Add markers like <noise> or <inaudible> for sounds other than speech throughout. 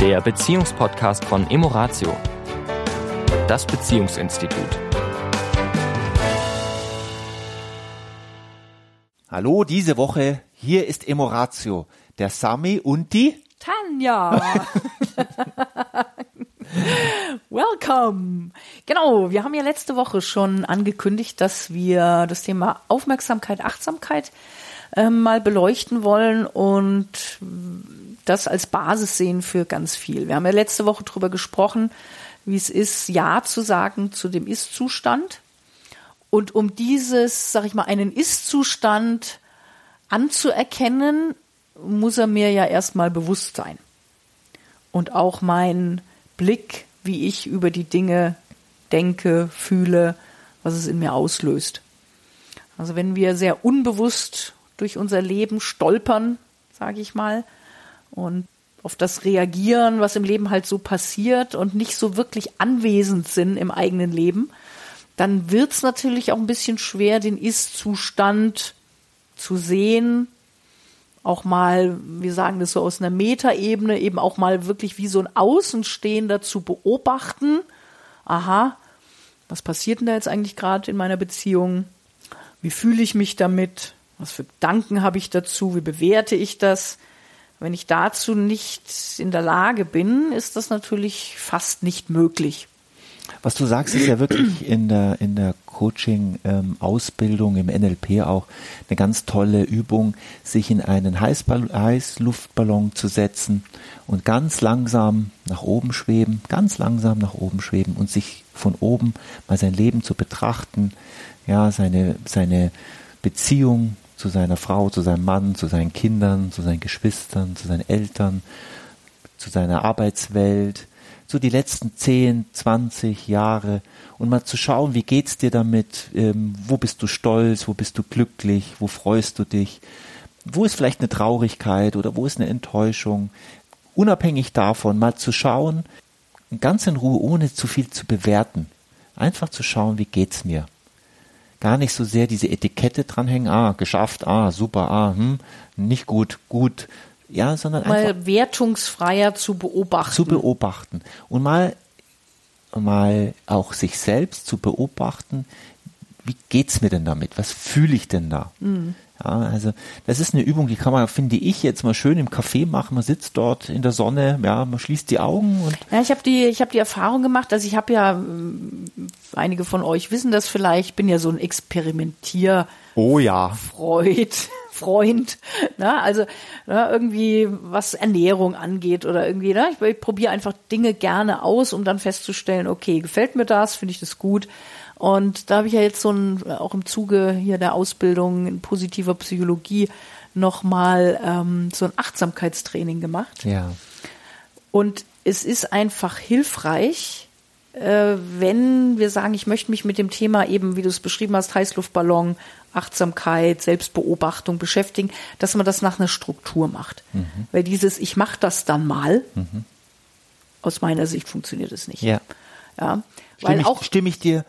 der Beziehungspodcast von Emoratio, das Beziehungsinstitut. Hallo, diese Woche, hier ist Emoratio, der Sami und die Tanja. <laughs> Welcome. Genau, wir haben ja letzte Woche schon angekündigt, dass wir das Thema Aufmerksamkeit, Achtsamkeit äh, mal beleuchten wollen und das als Basis sehen für ganz viel. Wir haben ja letzte Woche darüber gesprochen, wie es ist, Ja zu sagen zu dem Ist-Zustand. Und um dieses, sag ich mal, einen Ist-Zustand anzuerkennen, muss er mir ja erstmal bewusst sein. Und auch mein Blick, wie ich über die Dinge denke, fühle, was es in mir auslöst. Also wenn wir sehr unbewusst durch unser Leben stolpern, sage ich mal, und auf das reagieren, was im Leben halt so passiert und nicht so wirklich anwesend sind im eigenen Leben, dann wird es natürlich auch ein bisschen schwer, den Ist-Zustand zu sehen, auch mal, wir sagen das so aus einer Metaebene, eben auch mal wirklich wie so ein Außenstehender zu beobachten. Aha, was passiert denn da jetzt eigentlich gerade in meiner Beziehung? Wie fühle ich mich damit? Was für Gedanken habe ich dazu? Wie bewerte ich das? Wenn ich dazu nicht in der Lage bin, ist das natürlich fast nicht möglich. Was du sagst, ist ja wirklich in der, in der Coaching-Ausbildung, ähm, im NLP auch eine ganz tolle Übung, sich in einen Heißball Heißluftballon zu setzen und ganz langsam nach oben schweben, ganz langsam nach oben schweben und sich von oben mal sein Leben zu betrachten, ja, seine, seine Beziehung zu seiner Frau, zu seinem Mann, zu seinen Kindern, zu seinen Geschwistern, zu seinen Eltern, zu seiner Arbeitswelt, so die letzten 10, 20 Jahre. Und mal zu schauen, wie geht's dir damit, ähm, wo bist du stolz, wo bist du glücklich, wo freust du dich, wo ist vielleicht eine Traurigkeit oder wo ist eine Enttäuschung, unabhängig davon mal zu schauen, ganz in Ruhe, ohne zu viel zu bewerten, einfach zu schauen, wie geht's mir. Gar nicht so sehr diese Etikette dranhängen, ah, geschafft, ah, super, ah, hm, nicht gut, gut, ja, sondern mal einfach wertungsfreier zu beobachten. zu beobachten und mal mal auch sich selbst zu beobachten, wie geht's mir denn damit? Was fühle ich denn da? Mhm. Ja, also das ist eine Übung, die kann man, finde ich, jetzt mal schön im Café machen. Man sitzt dort in der Sonne, ja, man schließt die Augen und Ja, ich habe die, ich habe die Erfahrung gemacht, also ich habe ja, einige von euch wissen das vielleicht, bin ja so ein Experimentier oh ja, Freud, <laughs> Freund, ne? also ne, irgendwie was Ernährung angeht oder irgendwie, ne? ich, ich probiere einfach Dinge gerne aus, um dann festzustellen, okay, gefällt mir das, finde ich das gut. Und da habe ich ja jetzt so ein, auch im Zuge hier der Ausbildung in positiver Psychologie nochmal ähm, so ein Achtsamkeitstraining gemacht. ja, Und es ist einfach hilfreich, wenn wir sagen, ich möchte mich mit dem Thema eben, wie du es beschrieben hast, Heißluftballon, Achtsamkeit, Selbstbeobachtung beschäftigen, dass man das nach einer Struktur macht. Weil dieses, ich mache das dann mal, aus meiner Sicht funktioniert es nicht. ja. Ja, weil Stimme ich, auch stimme ich dir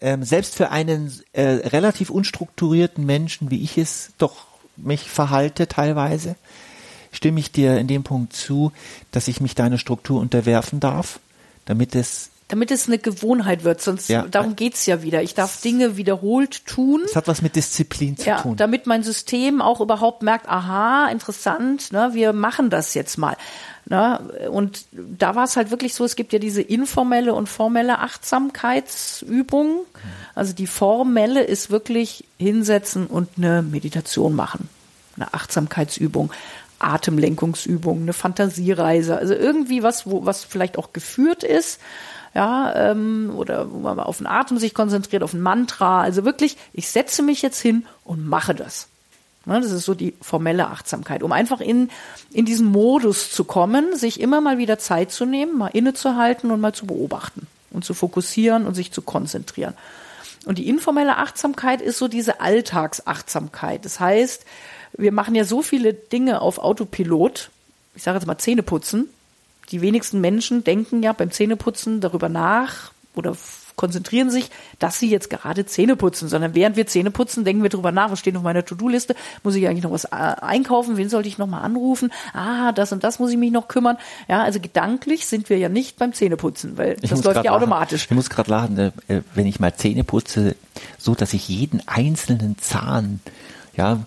ähm, selbst für einen äh, relativ unstrukturierten Menschen, wie ich es doch mich verhalte teilweise, stimme ich dir in dem Punkt zu, dass ich mich deiner Struktur unterwerfen darf, damit es damit es eine Gewohnheit wird, sonst Ja. darum geht's ja wieder. Ich darf Dinge wiederholt tun. es hat was mit Disziplin zu Ja, tun. damit mein System auch überhaupt merkt, aha, interessant, ne, wir machen das jetzt mal. Ne? Und da war es halt wirklich so, es gibt ja diese informelle und formelle Achtsamkeitsübung. Also die formelle ist wirklich hinsetzen und eine Meditation machen, eine Achtsamkeitsübung. Atemlenkungsübung, eine Fantasiereise, also irgendwie was, wo, was vielleicht auch geführt ist, ja, ähm, oder wo man mal auf den Atem sich konzentriert, auf ein Mantra. Also wirklich, ich setze mich jetzt hin und mache das. Ne, das ist so die formelle Achtsamkeit, um einfach in, in diesen Modus zu kommen, sich immer mal wieder Zeit zu nehmen, mal innezuhalten und mal zu beobachten und zu fokussieren und sich zu konzentrieren. Und die informelle Achtsamkeit ist so diese Alltagsachtsamkeit. Das heißt, wir machen ja so viele Dinge auf Autopilot. Ich sage jetzt mal Zähneputzen. Die wenigsten Menschen denken ja beim Zähneputzen darüber nach oder konzentrieren sich, dass sie jetzt gerade Zähne putzen, sondern während wir Zähne putzen, denken wir drüber nach, was steht auf meiner To-Do-Liste, muss ich eigentlich noch was äh, einkaufen, wen sollte ich noch mal anrufen? Ah, das und das muss ich mich noch kümmern. Ja, also gedanklich sind wir ja nicht beim Zähneputzen, weil Ich das läuft ja lachen. automatisch. Ich muss gerade lachen, äh, wenn ich mal Zähne putze, so dass ich jeden einzelnen Zahn, ja,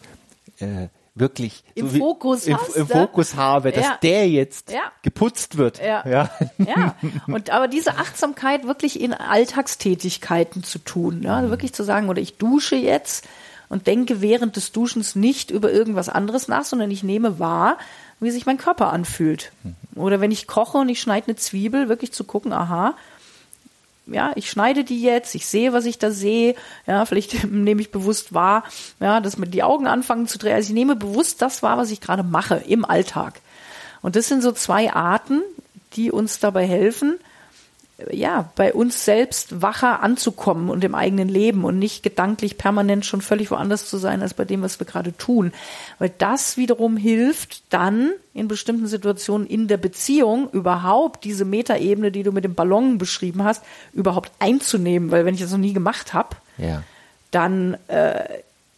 äh, wirklich Im so Fokus im, hast, im? Fokus habe, dass Ja. der jetzt Ja. geputzt wird. Ja. ja. Ja, und aber diese Achtsamkeit wirklich in Alltagstätigkeiten zu tun, ne? also wirklich zu sagen, oder ich dusche jetzt und denke während des Duschens nicht über irgendwas anderes nach, sondern ich nehme wahr, wie sich mein Körper anfühlt. Oder wenn ich koche und ich schneide eine Zwiebel, wirklich zu gucken, aha, ja, ich schneide die jetzt, ich sehe, was ich da sehe, ja, vielleicht <laughs> nehme ich bewusst wahr, ja, dass mir die Augen anfangen zu drehen. Also ich nehme bewusst das wahr, was ich gerade mache im Alltag. Und das sind so zwei Arten, die uns dabei helfen, ja, bei uns selbst wacher anzukommen und im eigenen Leben und nicht gedanklich permanent schon völlig woanders zu sein als bei dem, was wir gerade tun. Weil das wiederum hilft dann in bestimmten Situationen in der Beziehung überhaupt diese Metaebene, die du mit dem Ballon beschrieben hast, überhaupt einzunehmen. Weil wenn ich das noch nie gemacht habe, ja. dann äh,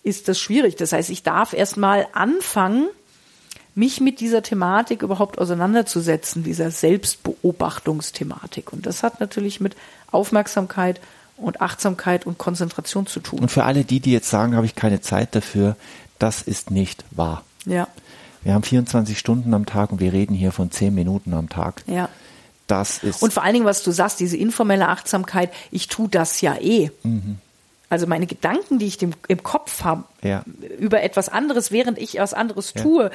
ist das schwierig. Das heißt, ich darf erst mal anfangen, mich mit dieser Thematik überhaupt auseinanderzusetzen, dieser Selbstbeobachtungsthematik. Und das hat natürlich mit Aufmerksamkeit und Achtsamkeit und Konzentration zu tun. Und für alle die, die jetzt sagen, habe ich keine Zeit dafür, das ist nicht wahr. Ja, Wir haben 24 Stunden am Tag und wir reden hier von 10 Minuten am Tag. ja. Das ist Und vor allen Dingen, was du sagst, diese informelle Achtsamkeit, ich tue das ja eh. Also meine Gedanken, die ich dem, im Kopf habe, Ja. über etwas anderes, während ich was anderes tue,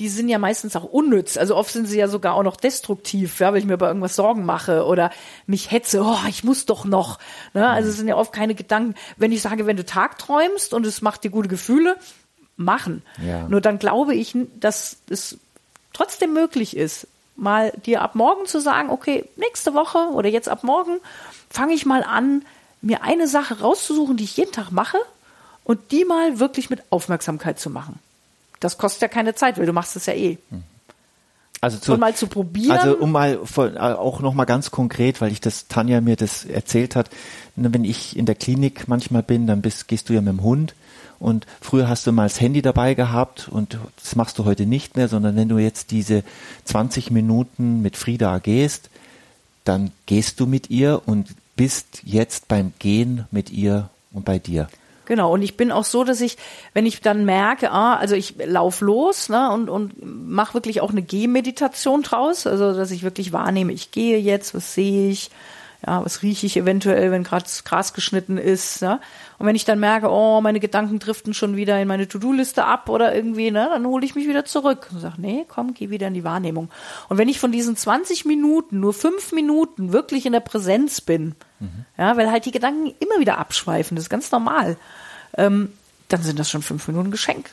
die sind ja meistens auch unnütz. Also oft sind sie ja sogar auch noch destruktiv, ja, weil ich mir über irgendwas Sorgen mache oder mich hetze, oh, ich muss doch noch. Ne? Also es sind ja oft keine Gedanken. Wenn ich sage, wenn du tagträumst und es macht dir gute Gefühle, machen. Ja. Nur dann glaube ich, dass es trotzdem möglich ist, mal dir ab morgen zu sagen, okay, nächste Woche oder jetzt ab morgen fange ich mal an, mir eine Sache rauszusuchen, die ich jeden Tag mache und die mal wirklich mit Aufmerksamkeit zu machen. Das kostet ja keine Zeit, weil du machst es ja eh. also zu, Und mal zu probieren. Also um mal von, äh, auch noch mal ganz konkret, weil ich das Tanja mir das erzählt hat, ne, wenn ich in der Klinik manchmal bin, dann bist, gehst du ja mit dem Hund und früher hast du mal das Handy dabei gehabt und das machst du heute nicht mehr, sondern wenn du jetzt diese 20 Minuten mit Frieda gehst, dann gehst du mit ihr und bist jetzt beim Gehen mit ihr und bei dir. Genau, und ich bin auch so, dass ich, wenn ich dann merke, ah, also ich lauf los ne, und, und mache wirklich auch eine Gehmeditation draus, also dass ich wirklich wahrnehme, ich gehe jetzt, was sehe ich, ja, was rieche ich eventuell, wenn gerade das Gras geschnitten ist. Ne? Und wenn ich dann merke, oh, meine Gedanken driften schon wieder in meine To-Do-Liste ab oder irgendwie, ne, dann hole ich mich wieder zurück und sage, nee, komm, geh wieder in die Wahrnehmung. Und wenn ich von diesen 20 Minuten, nur fünf Minuten wirklich in der Präsenz bin, ja, weil halt die Gedanken immer wieder abschweifen, das ist ganz normal, ähm, dann sind das schon fünf Minuten Geschenk.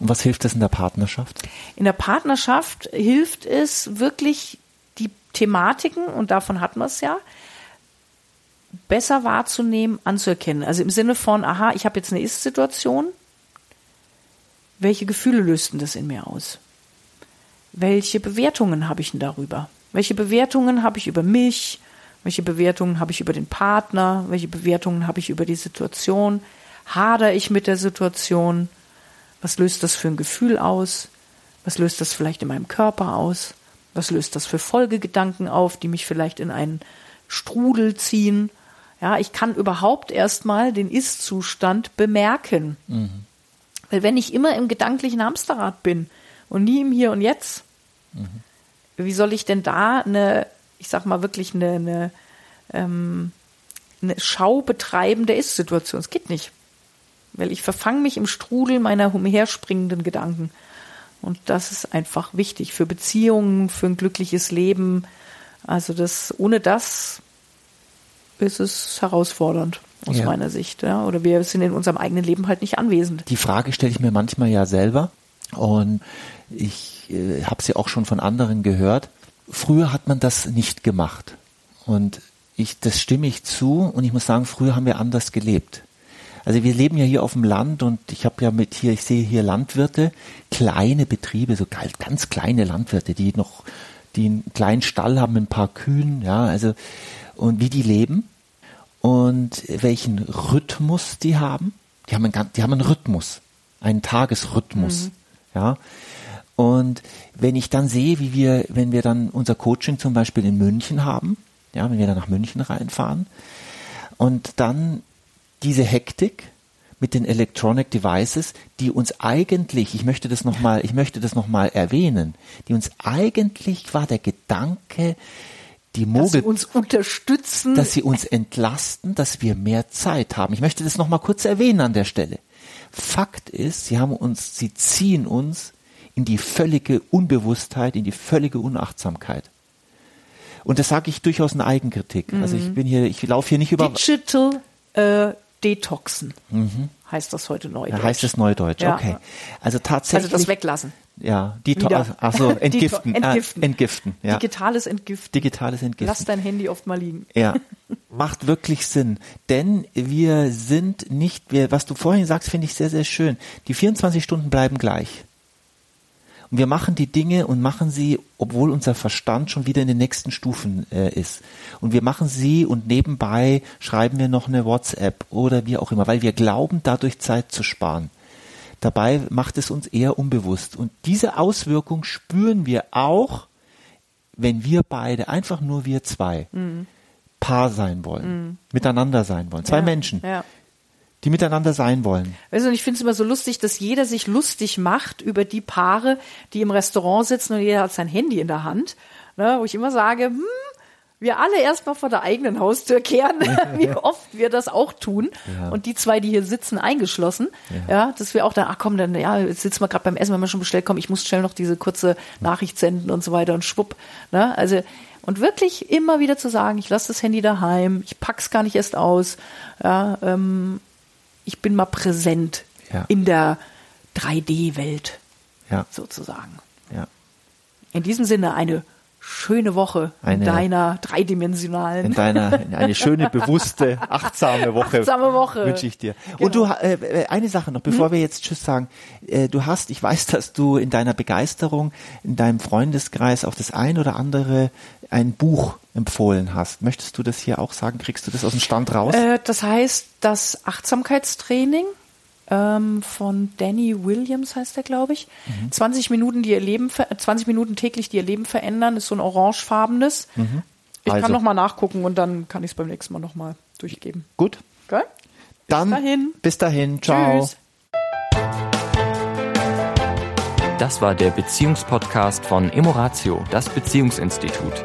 Und was hilft das in der Partnerschaft? In der Partnerschaft hilft es wirklich, die Thematiken, und davon hatten wir es ja, besser wahrzunehmen, anzuerkennen. Also im Sinne von, aha, ich habe jetzt eine Ist-Situation. Welche Gefühle lösten das in mir aus? Welche Bewertungen habe ich denn darüber? Welche Bewertungen habe ich über mich? Welche Bewertungen habe ich über den Partner? Welche Bewertungen habe ich über die Situation? Hader ich mit der Situation? Was löst das für ein Gefühl aus? Was löst das vielleicht in meinem Körper aus? Was löst das für Folgegedanken auf, die mich vielleicht in einen Strudel ziehen? Ja, ich kann überhaupt erstmal den Ist-Zustand bemerken. Weil wenn ich immer im gedanklichen Hamsterrad bin und nie im Hier und Jetzt, wie soll ich denn da eine, ich sag mal wirklich eine, eine, ähm, eine Schau betreiben der Ist-Situation? Es geht nicht. Weil ich verfange mich im Strudel meiner umherspringenden Gedanken. Und das ist einfach wichtig für Beziehungen, für ein glückliches Leben. Also das, ohne das ist es herausfordernd aus Ja. meiner Sicht. Ja? Oder wir sind in unserem eigenen Leben halt nicht anwesend. Die Frage stelle ich mir manchmal ja selber und ich äh, habe sie auch schon von anderen gehört. Früher hat man das nicht gemacht und ich, das stimme ich zu und ich muss sagen, früher haben wir anders gelebt. Also wir leben ja hier auf dem Land und ich habe ja mit hier, ich sehe hier Landwirte, kleine Betriebe, so ganz, kleine Landwirte, die noch, die einen kleinen Stall haben mit ein paar Kühen, ja, also und wie die leben. Und welchen Rhythmus die haben. Die haben einen, die haben einen Rhythmus, einen Tagesrhythmus. Mhm. Ja. Und wenn ich dann sehe, wie wir, wenn wir dann unser Coaching zum Beispiel in München haben, ja, wenn wir dann nach München reinfahren und dann diese Hektik mit den Electronic Devices, die uns eigentlich, ich möchte das nochmal, ich möchte das nochmal erwähnen, die uns eigentlich war der Gedanke, die Mogel, dass sie uns unterstützen, dass sie uns entlasten, dass wir mehr Zeit haben. Ich möchte das nochmal kurz erwähnen an der Stelle. Fakt ist, sie haben uns, sie ziehen uns in die völlige Unbewusstheit, in die völlige Unachtsamkeit. Und das sage ich durchaus in Eigenkritik. Mhm. Also ich mhm. bin hier, ich laufe hier nicht über. Digital äh, Detoxen mhm. heißt das heute. Ja, heißt es Neudeutsch, ja. okay. Also tatsächlich. Also das Weglassen. Ja, die also <laughs> entgiften, entgiften. Äh, entgiften ja. Digitales Entgiften. Digitales Entgiften. Lass dein Handy oft mal liegen. Ja, <laughs> macht wirklich Sinn, denn wir sind nicht, wir, was du vorhin sagst, finde ich sehr, sehr schön. Die 24 Stunden bleiben gleich. Und wir machen die Dinge und machen sie, obwohl unser Verstand schon wieder in den nächsten Stufen äh, ist. Und wir machen sie und nebenbei schreiben wir noch eine WhatsApp oder wie auch immer, weil wir glauben, dadurch Zeit zu sparen. Dabei macht es uns eher unbewusst. Und diese Auswirkung spüren wir auch, wenn wir beide, einfach nur wir zwei, mhm. Paar sein wollen, mhm. miteinander sein wollen. Zwei ja, Menschen. Ja die miteinander sein wollen. Weißt du, und ich finde es immer so lustig, dass jeder sich lustig macht über die Paare, die im Restaurant sitzen und jeder hat sein Handy in der Hand. Ne, wo ich immer sage, hm, wir alle erstmal vor der eigenen Haustür kehren, <laughs> <laughs> wie oft wir das auch tun. Ja. Und die zwei, die hier sitzen, eingeschlossen, ja, ja dass wir auch dann, ach komm, dann, ja, jetzt sitzen wir gerade beim Essen, wenn wir schon bestellt, komm, ich muss schnell noch diese kurze Nachricht senden und so weiter und schwupp. Ne? Also, und wirklich immer wieder zu sagen, ich lasse das Handy daheim, ich pack's gar nicht erst aus, ja, ähm, ich bin mal präsent in der 3D-Welt ja. sozusagen. Ja. In diesem Sinne eine schöne Woche eine, in deiner dreidimensionalen. In deiner, eine schöne, bewusste, achtsame Woche. <laughs> Achtsame Woche. Wünsche ich dir. Genau. Und du, äh, äh, eine Sache noch, bevor hm? wir jetzt Tschüss sagen. Äh, du hast, ich weiß, dass du in deiner Begeisterung, in deinem Freundeskreis auch das ein oder andere, ein Buch empfohlen hast. Möchtest du das hier auch sagen? Kriegst du das aus dem Stand raus? Äh, das heißt, das Achtsamkeitstraining ähm, von Danny Williams heißt der, glaube ich. Mhm. 20 Minuten, die ihr Leben, 20 Minuten täglich, die ihr Leben verändern, ist so ein orangefarbenes. Mhm. Ich also. kann nochmal nachgucken und dann kann ich es beim nächsten Mal nochmal durchgeben. Gut. Okay? Dann bis dahin. Bis dahin. Ciao. Tschüss. Das war der Beziehungspodcast von Emoratio, das Beziehungsinstitut.